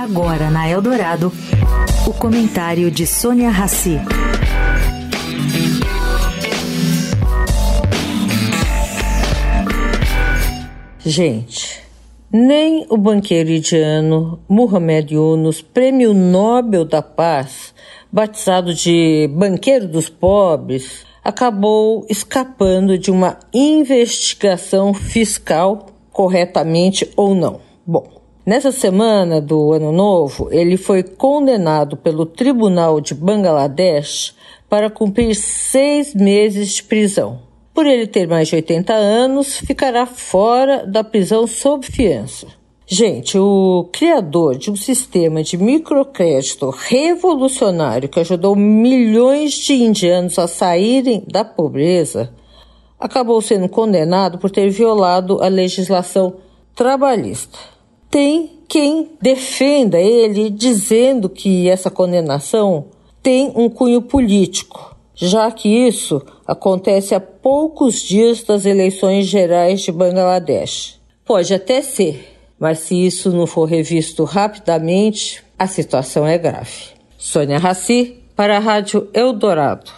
Agora na Eldorado, o comentário de Sônia Rassi. Gente, nem o banqueiro indiano Muhammad Yunus, prêmio Nobel da Paz, batizado de banqueiro dos pobres, acabou escapando de uma investigação fiscal, corretamente ou não. Bom, Nessa semana do Ano Novo, ele foi condenado pelo Tribunal de Bangladesh para cumprir seis meses de prisão. Por ele ter mais de 80 anos, ficará fora da prisão sob fiança. Gente, o criador de um sistema de microcrédito revolucionário que ajudou milhões de indianos a saírem da pobreza acabou sendo condenado por ter violado a legislação trabalhista tem quem defenda ele dizendo que essa condenação tem um cunho político, já que isso acontece a poucos dias das eleições gerais de Bangladesh. Pode até ser, mas se isso não for revisto rapidamente, a situação é grave. Sônia Raci, para a Rádio Eldorado.